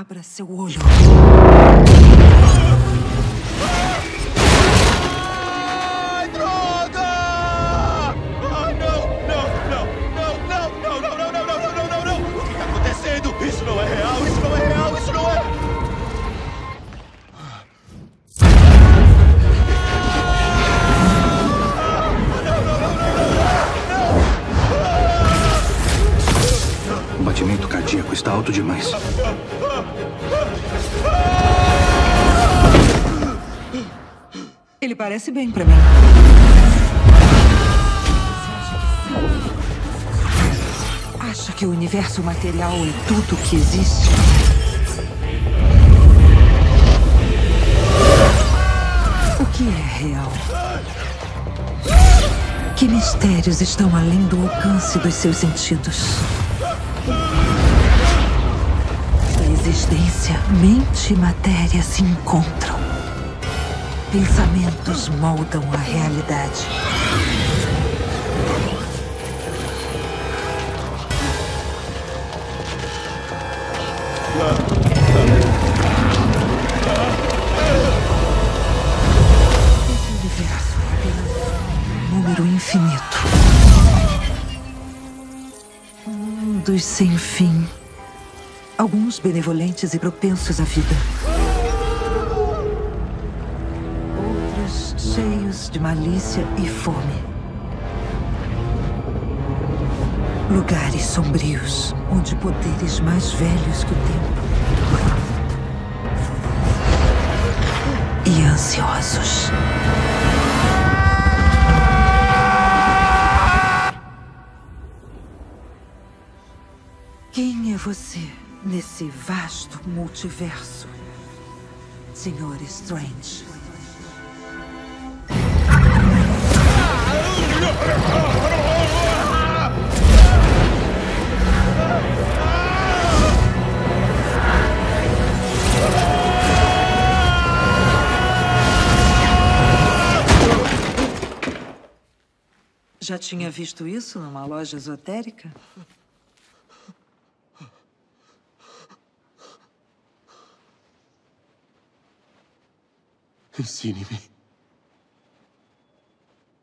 Abra seu olho. Ai, droga! Não, não, não, não, não, não, não, não, não, não, não, não, não! O que está acontecendo? Isso não é real, isso não é real, isso não é... O batimento cardíaco está alto demais. Ele parece bem pra mim. Acha que o universo material é tudo que existe? O que é real? Que mistérios estão além do alcance dos seus sentidos? Existência, mente e matéria se encontram. Pensamentos moldam a realidade. Esse universo é apenas um número infinito. Mundos sem fim. Alguns benevolentes e propensos à vida. Outros cheios de malícia e fome. Lugares sombrios, onde poderes mais velhos que o tempo. E ansiosos. Quem é você nesse vasto multiverso, Senhor Strange? Já tinha visto isso numa loja esotérica? insinimi.